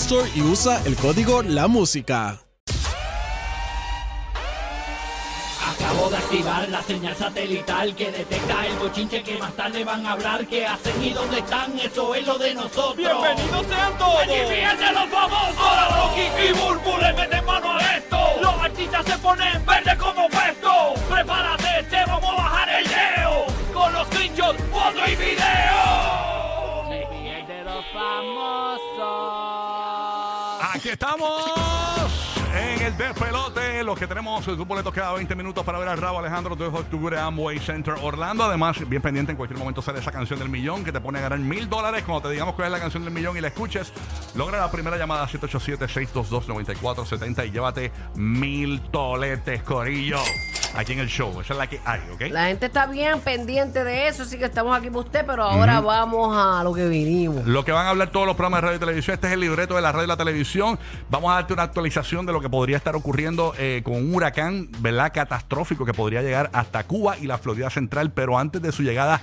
Store y usa el código La Música. Acabo de activar la señal satelital que detecta el bochinche que más tarde van a hablar. ¿Qué hacen y dónde están? Eso es lo de nosotros. ¡Bienvenidos sean todos! ¡Allí vienen los famosos! Ahora Rocky y Burbu le meten mano a esto. Los artistas se ponen verde Los que tenemos sus boletos cada 20 minutos para ver al Rabo Alejandro 2 de octubre Amway Center Orlando. Además, bien pendiente, en cualquier momento sale esa canción del millón que te pone a ganar mil dólares. Cuando te digamos cuál es la canción del millón y la escuches, logra la primera llamada 787-622-9470 y llévate mil toletes, Corillo. Aquí en el show. Esa es la que hay, ¿ok? La gente está bien pendiente de eso, así que estamos aquí para usted, pero ahora vamos a lo que vinimos. Lo que van a hablar todos los programas de radio y televisión. Este es el libreto de la radio y la televisión. Vamos a darte una actualización de lo que podría estar ocurriendo eh, con un huracán, ¿verdad? Catastrófico que podría llegar hasta Cuba y la Florida Central. Pero antes de su llegada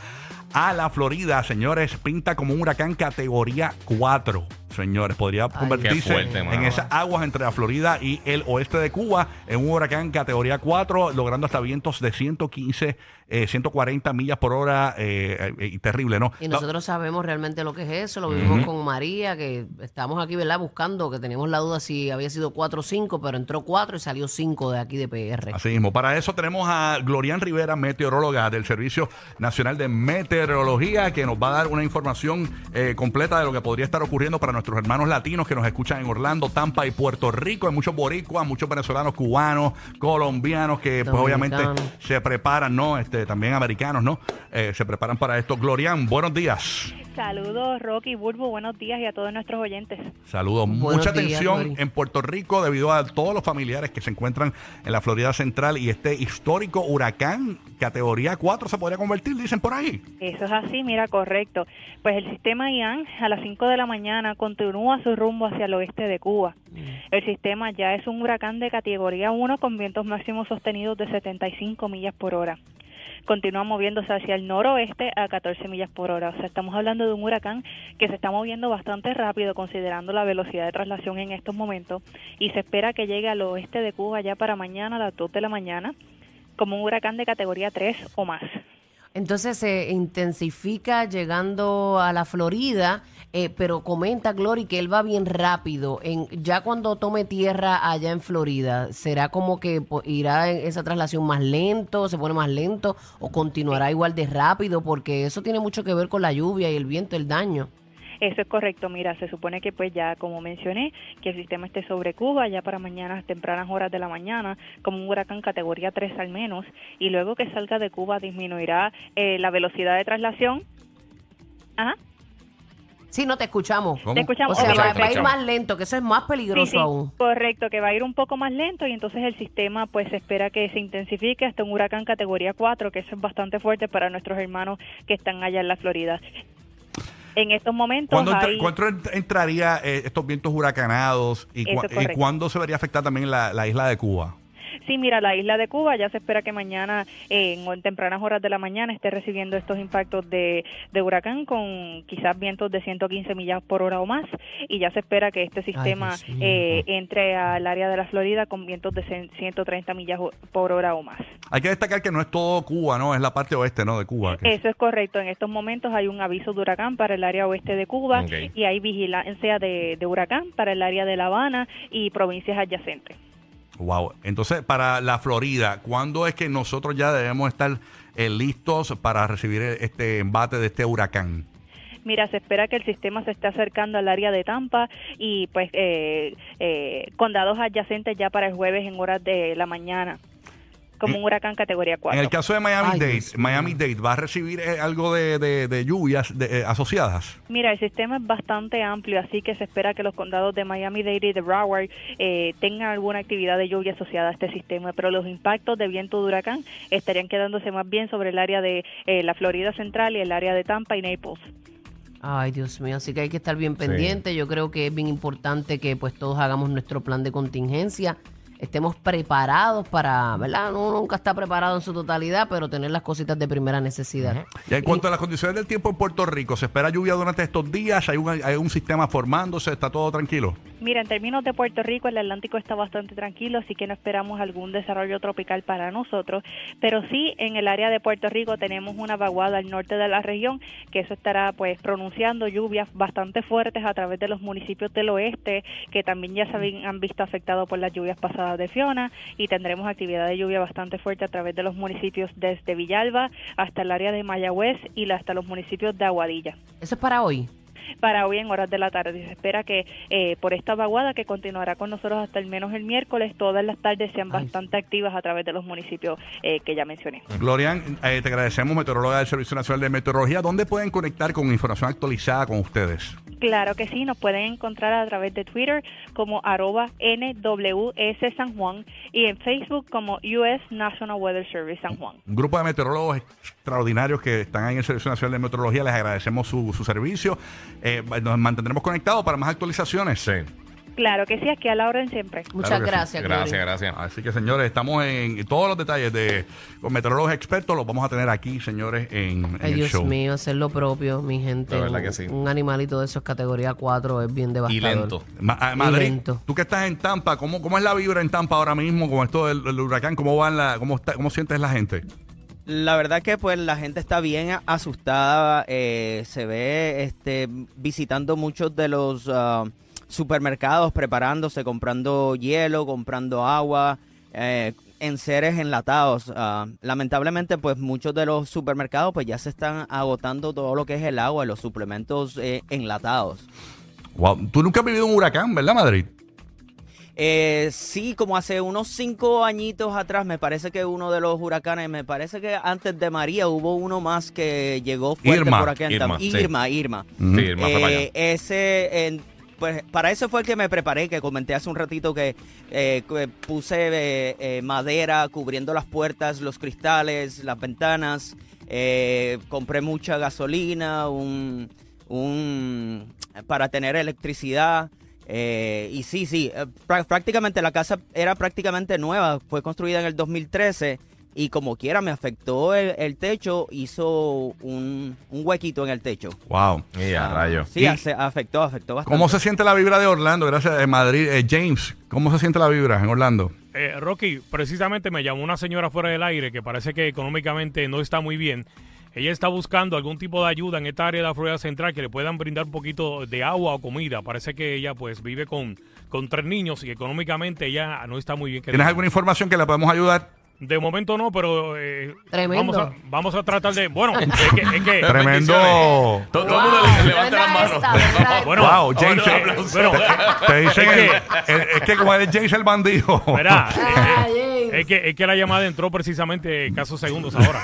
a la Florida, señores, pinta como un huracán categoría 4. Señores, podría convertirse fuerte, en esas aguas entre la Florida y el oeste de Cuba en un huracán categoría 4, logrando hasta vientos de 115, eh, 140 millas por hora. eh, eh, y terrible, ¿no? Y nosotros sabemos realmente lo que es eso, lo vimos con María, que estamos aquí, ¿verdad? Buscando, que teníamos la duda si había sido 4 o 5, pero entró 4 y salió 5 de aquí de PR. Así mismo. Para eso tenemos a Glorian Rivera, meteoróloga del Servicio Nacional de Meteorología, que nos va a dar una información eh, completa de lo que podría estar ocurriendo para nuestros hermanos latinos que nos escuchan en Orlando, Tampa y Puerto Rico. Hay muchos boricuas, muchos venezolanos, cubanos, colombianos que pues obviamente se preparan, ¿no? Este, también americanos, ¿no? Eh, se preparan para esto. Glorian, buenos días. Saludos, Rocky, Burbu, buenos días y a todos nuestros oyentes. Saludos. Buenos Mucha días, atención en Puerto Rico debido a todos los familiares que se encuentran en la Florida Central y este histórico huracán categoría 4 se podría convertir, dicen por ahí. Eso es así, mira, correcto. Pues el sistema Ian a las 5 de la mañana continúa su rumbo hacia el oeste de Cuba. El sistema ya es un huracán de categoría 1 con vientos máximos sostenidos de 75 millas por hora. Continúa moviéndose hacia el noroeste a 14 millas por hora. O sea, estamos hablando de un huracán que se está moviendo bastante rápido considerando la velocidad de traslación en estos momentos y se espera que llegue al oeste de Cuba ya para mañana a las 2 de la mañana como un huracán de categoría 3 o más. Entonces se intensifica llegando a la Florida, eh, pero comenta Glory que él va bien rápido. En, ya cuando tome tierra allá en Florida, ¿será como que irá esa traslación más lento, se pone más lento o continuará igual de rápido? Porque eso tiene mucho que ver con la lluvia y el viento, el daño. Eso es correcto, mira, se supone que pues ya como mencioné, que el sistema esté sobre Cuba ya para mañana, tempranas horas de la mañana, como un huracán categoría 3 al menos, y luego que salga de Cuba disminuirá eh, la velocidad de traslación. Ajá, Sí, no te escuchamos. ¿Cómo? te escuchamos. O sea, va, a ir más lento, que eso es más peligroso Sí, sí, aún. correcto, que va a ir un poco más lento y entonces el sistema pues se espera que se intensifique hasta un huracán categoría 4, que eso es bastante fuerte para nuestros hermanos que están allá en la Florida. En estos momentos ¿Cuándo, entra- hay... cuándo ent- entraría eh, estos vientos huracanados y, Eso cua- es y cuándo se vería afectar también la, la isla de Cuba? Sí, mira, la isla de Cuba ya se espera que mañana, eh, en, en tempranas horas de la mañana, esté recibiendo estos impactos de, de huracán con quizás vientos de 115 millas por hora o más. Y ya se espera que este sistema eh, entre al área de la Florida con vientos de 100 130 millas por hora o más. Hay que destacar que no es todo Cuba, ¿no? Es la parte oeste, ¿no? De Cuba. que- Eso es correcto. En estos momentos hay un aviso de huracán para el área oeste de Cuba y hay vigilancia de, de huracán para el área de La Habana y provincias adyacentes. Wow. Entonces, para la Florida, ¿cuándo es que nosotros ya debemos estar eh, listos para recibir este embate de este huracán? Mira, se espera que el sistema se esté acercando al área de Tampa y pues eh, eh, condados adyacentes ya para el jueves en horas de la mañana, como un huracán categoría 4. En el caso de Miami Ay, Dade, Dios mío. Miami Dade va a recibir eh, algo de, de- de lluvias de- eh, asociadas. Mira, el sistema es bastante amplio, así que se espera que los condados de Miami-Dade y de Broward eh, tengan alguna actividad de lluvia asociada a este sistema, pero los impactos de viento de huracán estarían quedándose más bien sobre el área de eh, la Florida Central y el área de Tampa y Naples. Ay, Dios mío, así que hay que estar bien pendiente. Yo creo que es bien importante que pues todos hagamos nuestro plan de contingencia, estemos preparados para, ¿verdad? Uno nunca está preparado en su totalidad, pero tener las cositas de primera necesidad. Y en cuanto a las condiciones del tiempo en Puerto Rico, ¿se espera lluvia durante estos días? ¿Hay un, hay un sistema formándose? ¿Está todo tranquilo? Mira, en términos de Puerto Rico, el Atlántico está bastante tranquilo, así que no esperamos algún desarrollo tropical para nosotros, pero sí en el área de Puerto Rico tenemos una vaguada al norte de la región, que eso estará pues pronunciando lluvias bastante fuertes a través de los municipios del oeste, que también ya se han visto afectados por las lluvias pasadas de Fiona, y tendremos actividad de lluvia bastante fuerte a través de los municipios desde Villalba hasta el área de Mayagüez y hasta los municipios de Aguadilla Eso es para hoy. Para hoy en horas de la tarde. Se espera que eh, por esta vaguada que continuará con nosotros hasta al menos el miércoles, todas las tardes sean Ay. bastante activas a través de los municipios eh, que ya mencioné. Glorian, eh, te agradecemos, meteoróloga del Servicio Nacional de Meteorología. ¿Dónde pueden conectar con información actualizada con ustedes? Claro que sí, nos pueden encontrar a través de Twitter como arroba NWS San Juan y en Facebook como US National Weather Service San Juan. Un grupo de meteorólogos extraordinarios que están ahí en el Servicio Nacional de Meteorología. Les agradecemos su, su servicio. Eh, nos mantendremos conectados para más actualizaciones. Sí. Claro que sí, aquí a la orden siempre. Muchas Claro que sí. gracias, Gracias, gracias. Así que, señores, estamos en todos los detalles de con meteorólogos expertos. Los vamos a tener aquí, señores, en, en Ay, el Dios show. mío, hacer lo propio, mi gente. De verdad que Un- sí. Un animalito de esos categoría 4 es bien Y devastador. lento. Ma- ah, Madrid, lento. tú que estás en Tampa, ¿cómo, ¿cómo es la vibra en Tampa ahora mismo con esto del, del huracán? ¿Cómo van la, cómo está, cómo sientes la gente? La verdad que pues la gente está bien asustada, eh, se ve este visitando muchos de los ah, supermercados, preparándose, comprando hielo, comprando agua, eh, en seres enlatados. Ah, lamentablemente pues muchos de los supermercados pues ya se están agotando todo lo que es el agua y los suplementos eh, enlatados. Wow. Tú nunca has vivido un huracán, ¿verdad, Madrid? Eh, sí, como hace unos cinco añitos atrás, me parece que uno de los huracanes, me parece que antes de María hubo uno más que llegó fuerte Irma, por aquí en Irma, sí. Irma, Irma. Ujú. Sí, allá. Eh, ese, en- pues para eso fue el que me preparé, que comenté hace un ratito que, eh, puse eh, eh, madera cubriendo las puertas, los cristales, las ventanas. compré mucha gasolina, un, un para tener electricidad. y sí, sí, prá- prácticamente la casa era prácticamente nueva, fue construida en el 2013 y como quiera me afectó el, el techo, hizo un, un huequito en el techo. Wow. Y a rayo. Sí, Y- hace- afectó, afectó bastante. ¿Cómo se siente la vibra de Orlando? Gracias, eh, Madrid. Eh, James, ¿cómo se siente la vibra en Orlando? Eh, Rocky, precisamente me llamó una señora fuera del aire que parece que económicamente no está muy bien. Ella está buscando algún tipo de ayuda en esta área de la Florida Central que le puedan brindar un poquito de agua o comida. Parece que ella pues vive con, con tres niños y económicamente ella no está muy bien. ¿Tienes digamos. alguna información que le podemos ayudar? De momento no, pero eh, Tremendo. Vamos, a, vamos a tratar de... Bueno, es que... es que- Tremendo. Todo, todo el mundo le- levanta las manos. esta, bueno, Wow, James, eh, eh, bueno, Te dicen, es el- que- el- es que como eres James el bandido. Verá, eh, eh, James. es, que, es que la llamada entró precisamente casos segundos ahora.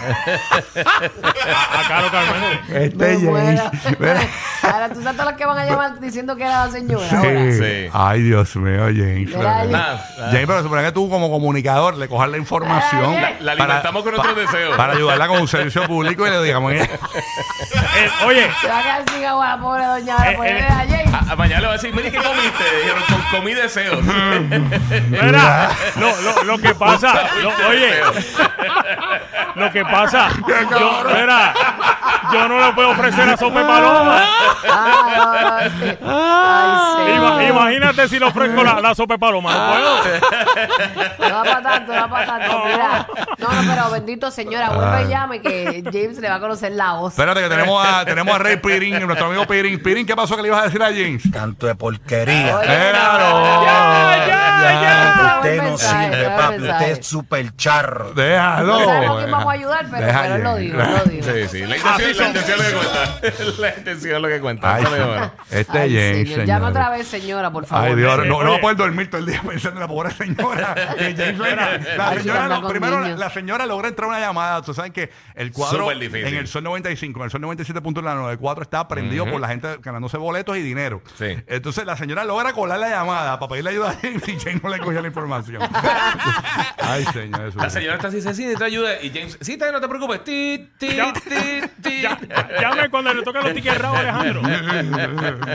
a, a Caro Carmen. Este Me James. muero. Ahora tú sabes todos los que van a llamar diciendo que era la señora. ahora. Sí. Ay, Dios mío, James. Mira ahí. Nada, nada. James, pero supone que tú como comunicador le cojas la información. Ay, La alimentamos con nuestros deseos. Para ayudarla con un servicio público y le digamos, Eh, oye, Se va a quedar sin agua la pobre doña Eh, eh, deja a James. A- a mañana le va a decir, mire, ¿qué comiste? Dijeron, "Com- comí deseos. mira, lo, lo, lo que pasa, lo- oye, lo que pasa, yo, mira, yo no le puedo ofrecer a Sope Paloma. Ay, ay, ay, Ima- señor. imagínate si le ofrezco la, la Sope Paloma, no puedo. No va para tanto, no va para tanto. Mira. No, no, pero bendito señora, vuelve y llame que James le va a conocer la voz. espérate que tenemos a, tenemos a Rey Pirín, nuestro amigo Pirín. Pirín, ¿qué pasó que le ibas a decir a James? Canto de porquería. Oye, Déjalo. Ya, ya, ya. Usted no mensaje, sirve, papi. Usted es súper charro. Déjalo. No sabemos quién vamos a ayudar, pero, Deja pero él lo James. dijo, él lo dijo. Sí, sí. La Así intención, la intención es lo que cuenta. La intención es lo que cuenta. Ay, Eso es bueno. este Ay, James, señor. Señores. otra vez, señora, por favor. Ay, Dios, no, no va a poder dormir todo el día pensando en la pobre señora. Que James la Ay, señora, anda no, con primero, la, niños. la señora logra entrar a una llamada. Ustedes saben que el cuadro Súper difícil. en el Sol 95, en el Sol 97.94 está prendido por la gente ganándose boletos y dinero. Sí. Entonces la señora logra colar la llamada para pedirle ayuda a James y James no le cogió la información. Ay, señor. eso La señora está así, sí, sí, te ayuda. Y James, sí, está bien, no te preocupes. Ti, ti, ti, ti. Ya- llame cuando le toquen los tickets raros, Alejandro.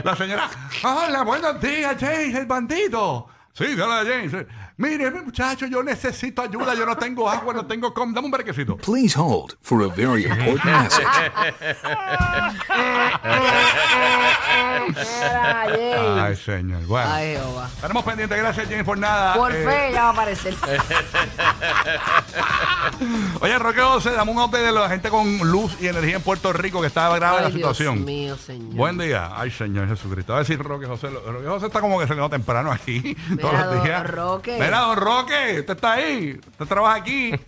La señora, hola, buenos días, James, el bandito. Sí, hola, James. Mire, mi muchacho, yo necesito ayuda, yo no tengo agua, no tengo com. Dame un brequecito. Please hold for a very important message. Ay, señor. Bueno, Ay, Jehová. estaremos pendientes. Gracias, James, por nada. Por Eh, fe ya va a aparecer. Oye, Roque José, dame un update de la gente con luz y energía en Puerto Rico que está grave Ay, la Dios situación. mío, señor. Buen día. Ay, Señor Jesucristo. A ver si Roque José. Roque José está como que se quedó temprano aquí. todos los don días. Roque. Mira, don Roque. Usted está ahí. Usted trabaja aquí.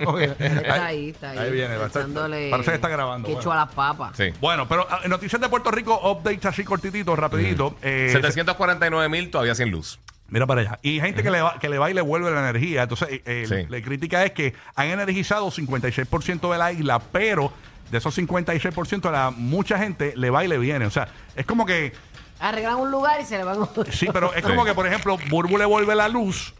Está ahí, está ahí. Ahí viene. echándole Parece que está grabando. Que bueno. echó a las papas. Sí. Bueno, pero ah, noticias de Puerto Rico, updates así cortititos, rapidito. Eh, 749 mil todavía sin luz. Mira para allá. Y gente que, le va, que le va y le vuelve la energía. Entonces, eh, Sí. la crítica es que han energizado 56% de la isla, pero de esos 56%, a la, mucha gente le va y le viene. O sea, es como que, Arreglan un lugar y se le van sí, pero es como que, por ejemplo, Burbu le vuelve la luz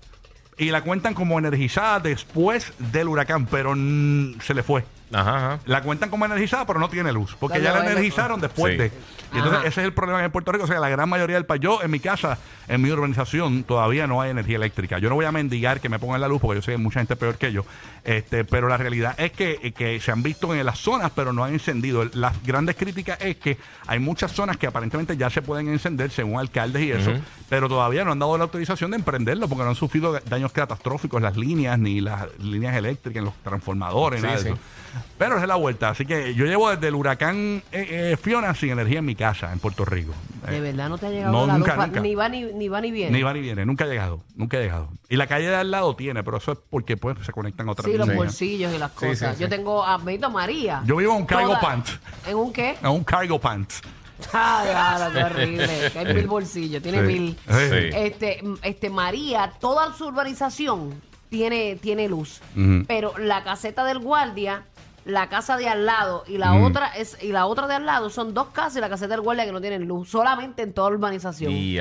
y la cuentan como energizada después del huracán, pero mm, se le fue. Ajá, ajá. La cuentan como energizada, pero no tiene luz. Porque ya la energizaron después Sí. de. Y entonces Ajá. ese es el problema en Puerto Rico. O sea, la gran mayoría del país. Yo en mi casa, en mi urbanización, todavía no hay energía eléctrica. Yo no voy a mendigar que me pongan la luz porque yo sé que hay mucha gente peor que yo. Este, pero la realidad es que, que se han visto en las zonas, pero no han encendido. Las grandes críticas es que hay muchas zonas que aparentemente ya se pueden encender según alcaldes y eso, pero todavía no han dado la autorización de emprenderlo porque no han sufrido daños catastróficos las líneas ni las líneas eléctricas, los transformadores, Sí, nada de sí. eso. Pero es la vuelta. Así que yo llevo desde el huracán eh, eh, Fiona sin energía en mi casa, en Puerto Rico. De Eh, verdad no te ha llegado no, la nunca, luz. nunca. Ni va ni, ni va ni viene. Ni va ni viene, nunca ha llegado, nunca ha llegado. Y la calle de al lado tiene, pero eso es porque pues se conectan otras Sí, los líneas. bolsillos y las Sí, cosas. sí, sí. Yo tengo a Benito María. Yo vivo en un cargo Toda- pant. ¿En un qué? En un cargo pants. Ah, claro, qué horrible. Hay mil bolsillos, tiene Sí. mil. Sí. Este, mm, este María, toda su urbanización tiene, tiene luz. Ujú. Pero la caseta del guardia, la casa de al lado y la Ujú. otra es y la otra de al lado son dos casas y la caseta del guardia que no tienen luz, solamente en toda la urbanización. Y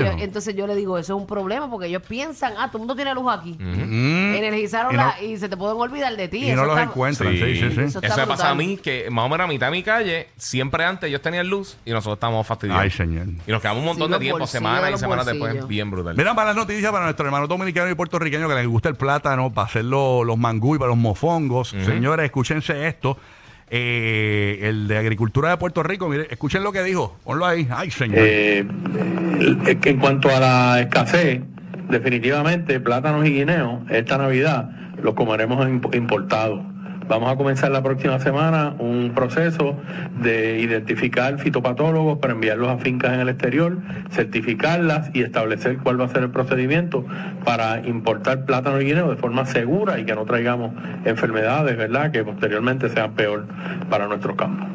a. Y entonces yo le digo, eso es un problema porque ellos piensan, ah, todo el mundo tiene luz aquí. Mm. Energizaron Y no- la y se te pueden olvidar de ti. Y no los está- encuentran, sí, sí, sí. Eso me pasa a mí, que más o menos a mitad de mi calle, siempre antes ellos tenían luz y nosotros estábamos fastidiados. Ay, señor. Y nos quedamos un montón Sí, de tiempo, semanas y semanas después, bien brutal. Mira, para las noticias para nuestro hermano dominicano y puertorriqueño que les gusta el plátano, para hacer los, los mangú y para los mofongos. Señores, escúchense esto. Eh, el de Agricultura de Puerto Rico, mire, escuchen lo que dijo. Ponlo ahí. Ay, señor. Eh, en cuanto a la escasez, definitivamente plátanos y guineos esta Navidad los comeremos imp- importados. Vamos a comenzar la próxima semana un proceso de identificar fitopatólogos para enviarlos a fincas en el exterior, certificarlas y establecer cuál va a ser el procedimiento para importar plátano y guineo de forma segura y que no traigamos enfermedades, ¿verdad? Que posteriormente sean peor para nuestros campos.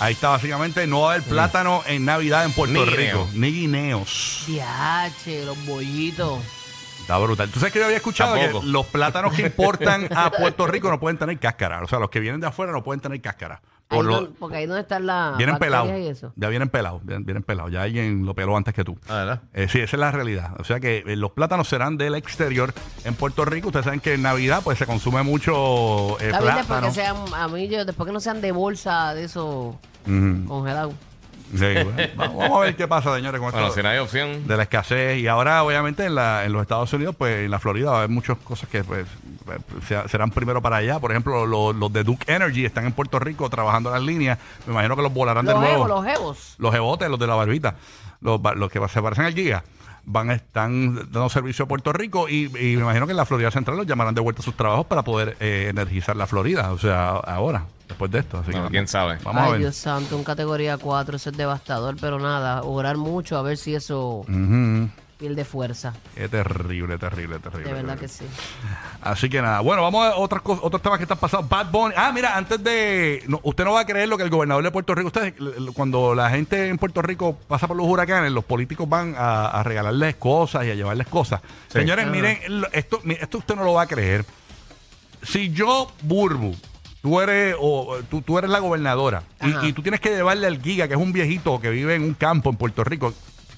Ahí está, básicamente, no va a haber plátano en Navidad en Puerto Ni Rico. Ni guineos. Diache, los bollitos. Está brutal. Tú sabes que yo había escuchado Tampoco. que los plátanos que importan a Puerto Rico no pueden tener cáscara. O sea, los que vienen de afuera no pueden tener cáscara. Ahí Por lo- don- porque ahí donde están las vienen bacterias pelados. y eso. Ya vienen pelados. Vienen, vienen pelados. Ya alguien lo peló antes que tú. Ah, ¿verdad? Eh, sí, esa es la realidad. O sea que eh, los plátanos serán del exterior. En Puerto Rico, ustedes saben que en Navidad pues se consume mucho eh, Está bien después plátano. que sean, a mí yo, después que no sean de bolsa de eso Ujú. congelado. Sí, bueno, vamos a ver qué pasa, señores, con Bueno, esto si no hay opción. de la escasez. Y ahora, obviamente, en, la, en los Estados Unidos, pues en la Florida va a haber muchas cosas que pues, se- serán primero para allá. Por ejemplo, los, los de Duke Energy están en Puerto Rico trabajando las líneas. Me imagino que los volarán de Los nuevo. jevos, los jevos. los jebotes, los de la barbita, los, los que se parecen al Giga, van a están dando servicio a Puerto Rico y, y me imagino que en la Florida Central los llamarán de vuelta a sus trabajos para poder eh, energizar la Florida, o sea, ahora, después de esto. Así Bueno, que quién sabe. Vamos a Ay, ver. Dios santo, un categoría 4, eso es devastador, pero nada, orar mucho a ver si eso Ujú. pierde fuerza. Qué terrible, terrible, terrible. De verdad terrible. que sí. Así que nada, bueno, vamos a otras cosas, otros temas que están pasando. Bad Bunny. Ah, mira, antes de. no, usted no va a creer lo que el gobernador de Puerto Rico. Ustedes, cuando la gente en Puerto Rico pasa por los huracanes, los políticos van a, a regalarles cosas y a llevarles cosas. Sí. Señores, Ah. miren, esto, esto usted no lo va a creer. Si yo, Burbu, tú eres, o, tú, tú eres la gobernadora Ajá. y, y tú tienes que llevarle al Giga, que es un viejito que vive en un campo en Puerto Rico,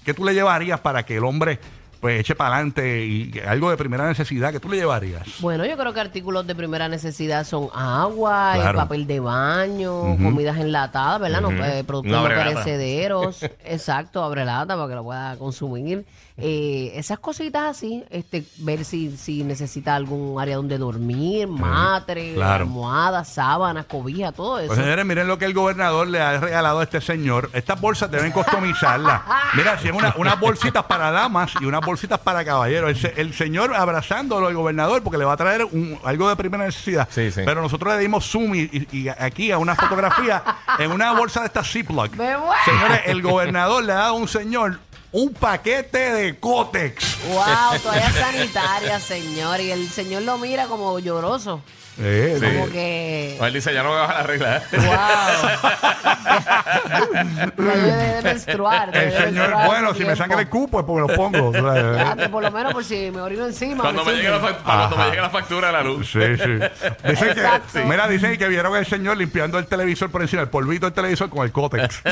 ¿qué tú le llevarías para que el hombre pues eche para adelante y algo de primera necesidad? ¿Qué tú le llevarías? Bueno, yo creo que artículos de primera necesidad son agua, Claro. papel de baño, comidas enlatadas, ¿verdad? No, eh, productos no perecederos. Exacto, abre lata para que lo pueda consumir. Eh, esas cositas así, este, ver si, si necesita algún área donde dormir, matre, claro. almohadas, sábanas, cobija, todo eso. Pues señores, miren lo que el gobernador le ha regalado a este señor. Estas bolsas deben customizarlas. Mira, si es una, unas bolsitas para damas y unas bolsitas para caballeros. El, se- el señor abrazándolo al gobernador porque le va a traer un- algo de primera necesidad. Sí, sí. Pero nosotros le dimos zoom y, y- y aquí a una fotografía en una bolsa de esta Ziploc. Me. Señores, el gobernador le ha dado a un señor un paquete de Cotex. Wow, toallas sanitarias, señor. Y el señor lo mira como lloroso. Eh, Sí. Como que. Él dice, ya no me baja la regla. ¡Wow! Ya yo dejé de menstruar. El de señor, menstruar bueno, si me saca el tiempo. cupo, pues me lo pongo. Ya, que por lo menos por si me orino encima. Cuando me, me llegue la, sirve. fac- cuando me Ajá. llegue la factura de la luz. Sí, sí. Dicen que, mira, dicen que vieron al señor limpiando el televisor por encima, el polvito del televisor con el cótex.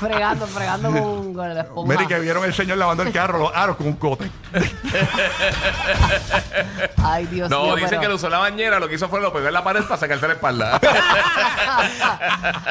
Fregando, fregando con, con la espuma. Mira, y que vieron al señor lavando el carro, los aros con un cótex. Ay, Dios No, mío. dicen pero- que le usó la bañera, lo que hizo fue lo pegó en la pared para sacarse la espalda.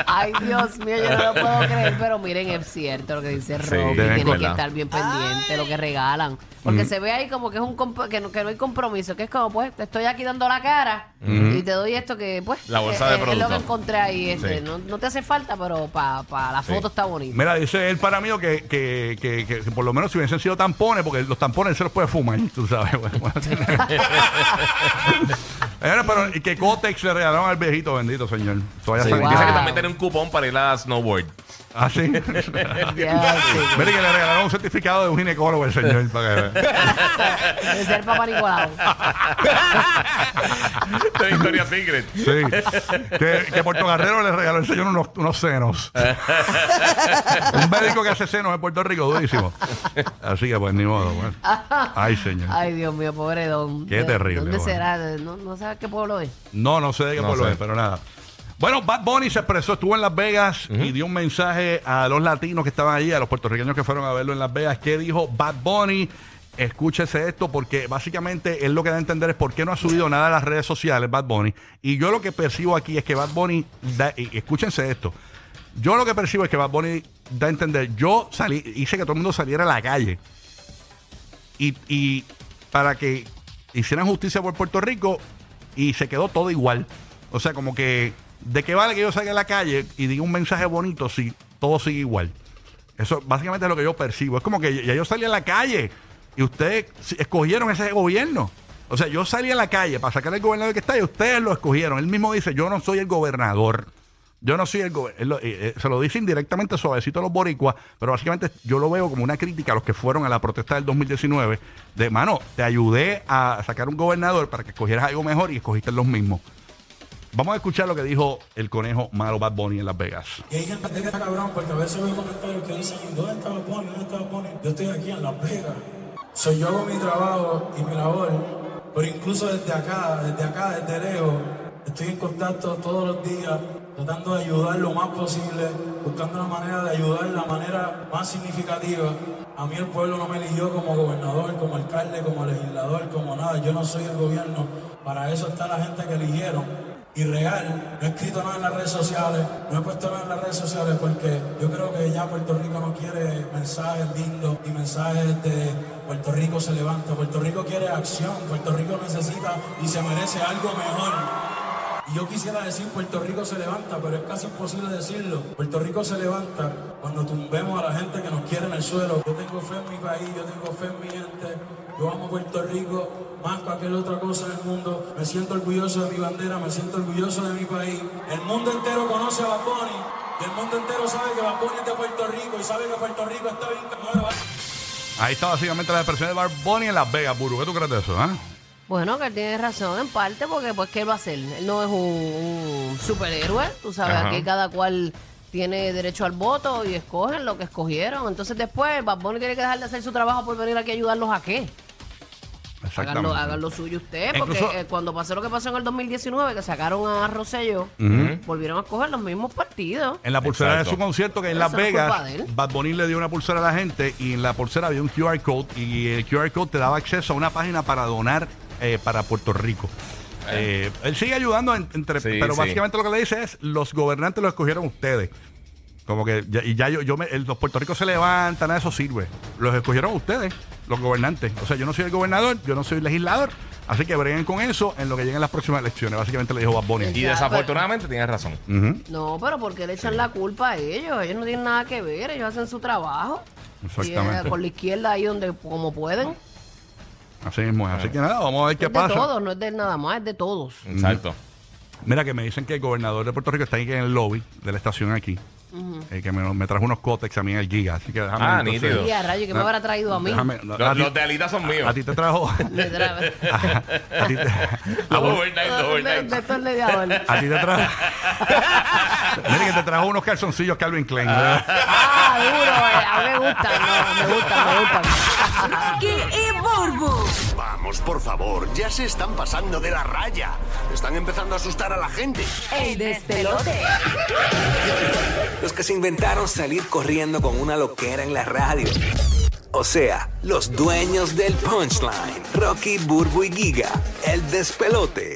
Ay, Dios mío, yo no lo puedo creer, pero miren, es cierto lo que dice Sí, deben Tienen que estar bien pendiente de lo que regalan. Porque se ve ahí como que es un que no, que no hay compromiso, que es como, pues, te estoy aquí dando la cara y te doy esto que, pues, La bolsa de es, es lo que encontré ahí. Este, Sí. no, no te hace falta, pero para la Sí. foto está bonito. Mira, dice él para mí que, que, que, que- que por lo menos si hubiesen sido tampones, porque los tampones él se los puede fumar, tú sabes. Bueno, bueno. Señores, pero y que cótex le regalaron al viejito, bendito señor. Todavía Sí, sale- Wow. Dice que también tiene un cupón para ir a snowboard. Ah, sí. Ya, sí. Mire que le regalaron un certificado de un ginecólogo al señor. Para que vea. Ser papá Nicolau. de Victoria's Secret. Sí. Que, que Puerto Guerrero le regaló al señor unos, unos senos. un médico que hace senos en Puerto Rico, durísimo. Así que pues ni modo. bueno. Ay, señor. Ay, Dios mío, pobre don. Qué ¿De- terrible, ¿Dónde bueno. será? ¿No, no sabes qué pueblo es? No, no sé de qué No pueblo sé. es, pero nada. Bueno, Bad Bunny se expresó, estuvo en Las Vegas y dio un mensaje a los latinos que estaban allí, a los puertorriqueños que fueron a verlo en Las Vegas. ¿Qué dijo Bad Bunny? Escúchese esto porque básicamente él lo que da a entender es por qué no ha subido nada a las redes sociales Bad Bunny. Y yo lo que percibo aquí es que Bad Bunny, da- y escúchense esto, yo lo que percibo es que Bad Bunny da a entender, yo salí, hice que todo el mundo saliera a la calle y, y para que hicieran justicia por Puerto Rico y se quedó todo igual. O sea, como que, ¿de qué vale que yo salga a la calle y diga un mensaje bonito si todo sigue igual? Eso básicamente es lo que yo percibo. Es como que ya yo salí a la calle y ustedes escogieron ese gobierno. O sea, yo salí a la calle para sacar al gobernador que está y ustedes lo escogieron. Él mismo dice, yo no soy el gobernador. Yo no soy el gobernador. se lo dice indirectamente suavecito a los boricuas, pero básicamente yo lo veo como una crítica a los que fueron a la protesta del 2019. De, mano, te ayudé a sacar un gobernador para que escogieras algo mejor y escogiste los mismos. Vamos a escuchar lo que dijo el conejo malo Bad Bunny en Las Vegas. Y hay gente que está cabrón porque a veces veo comentarios que dicen, ¿dónde está Bad Bunny? ¿Dónde está Bad? Yo estoy aquí en Las Vegas. Soy yo hago mi trabajo y mi labor, pero incluso desde acá, desde acá, desde lejos, Estoy en contacto todos los días, tratando de ayudar lo más posible, buscando una manera de ayudar de la manera más significativa. A mí el pueblo no me eligió como gobernador, como alcalde, como legislador, como nada. Yo no soy el gobierno. Para eso está la gente que eligieron. Y real, no he escrito nada en las redes sociales, no he puesto nada en las redes sociales porque yo creo que ya Puerto Rico no quiere mensajes lindos y mensajes de Puerto Rico se levanta. Puerto Rico quiere acción, Puerto Rico necesita y se merece algo mejor. Y yo quisiera decir Puerto Rico se levanta, pero es casi imposible decirlo. Puerto Rico se levanta cuando tumbemos a la gente que nos quiere en el suelo. Yo tengo fe en mi país, yo tengo fe en mi gente. Yo amo Puerto Rico más que cualquier otra cosa en el mundo. Me siento orgulloso de mi bandera, me siento orgulloso de mi país. El mundo entero conoce a Bad y el mundo entero sabe que Bad es de Puerto Rico y sabe que Puerto Rico está bien. Ahí está básicamente la expresión de Bunny en Las Vegas, Buru. ¿Qué tú crees de eso? ah? Bueno, que él tiene razón en parte porque pues ¿qué él va a hacer? Él no es un, un superhéroe, tú sabes, Ajá. aquí cada cual tiene derecho al voto y escogen lo que escogieron. Entonces después Bad Bunny tiene que dejar de hacer su trabajo por venir aquí a ayudarlos a qué. Hagan lo, hagan lo suyo usted, porque Incluso- eh, cuando pasó lo que pasó en el 2019, que sacaron a Rosselló, Ujú. volvieron a escoger los mismos partidos. En la pulsera Exacto. de su concierto que en Las Vegas. Bad Bunny le dio una pulsera a la gente y en la pulsera había un QR code y el QR code te daba acceso a una página para donar eh, para Puerto Rico. Eh, él sigue ayudando, en- entre, Sí, pero sí. básicamente lo que le dice es, los gobernantes lo escogieron ustedes. Como que, ya- y ya yo, yo me, el- los Puerto Rico se levantan, nada de eso sirve. Los escogieron ustedes, los gobernantes. O sea, yo no soy el gobernador, yo no soy el legislador. Así que breguen con eso en lo que lleguen las próximas elecciones. Básicamente le dijo Bad Bunny. Y Exacto. desafortunadamente tienes razón. Ujú, No, pero porque le echan la culpa a ellos? Ellos no tienen nada que ver, ellos hacen su trabajo. Y, eh, Exactamente. por la izquierda ahí donde como pueden. Así mismo es. Así que nada, vamos a ver qué es de pasa. todos, no es de él nada más, es de todos. Exacto. Mira que me dicen que el gobernador de Puerto Rico está ahí en el lobby de la estación aquí. Eh, que me, me trajo unos cótex a mí en el Giga. Así que déjame Ah, entonces- nítido. A rayo, que me habrá traído a mí? Déjame- no, a Los, ti- los de Alita son míos. a ti te trajo. Me a, a ti te, a Los vos- overnight, los de, overnight. de estos leñadores. a ti te trajo. Mira que te trajo unos calzoncillos Calvin Klein. ¿verdad? Ah, duro, eh, a mí me gustan, no, me gustan, me gustan. Rocky y Burbu. Vamos, por favor, ya se están pasando de la raya. Están empezando a asustar a la gente. El despelote. Los que se inventaron salir corriendo con una loquera en la radio. O sea, los dueños del punchline. Rocky, Burbu y Giga. El despelote.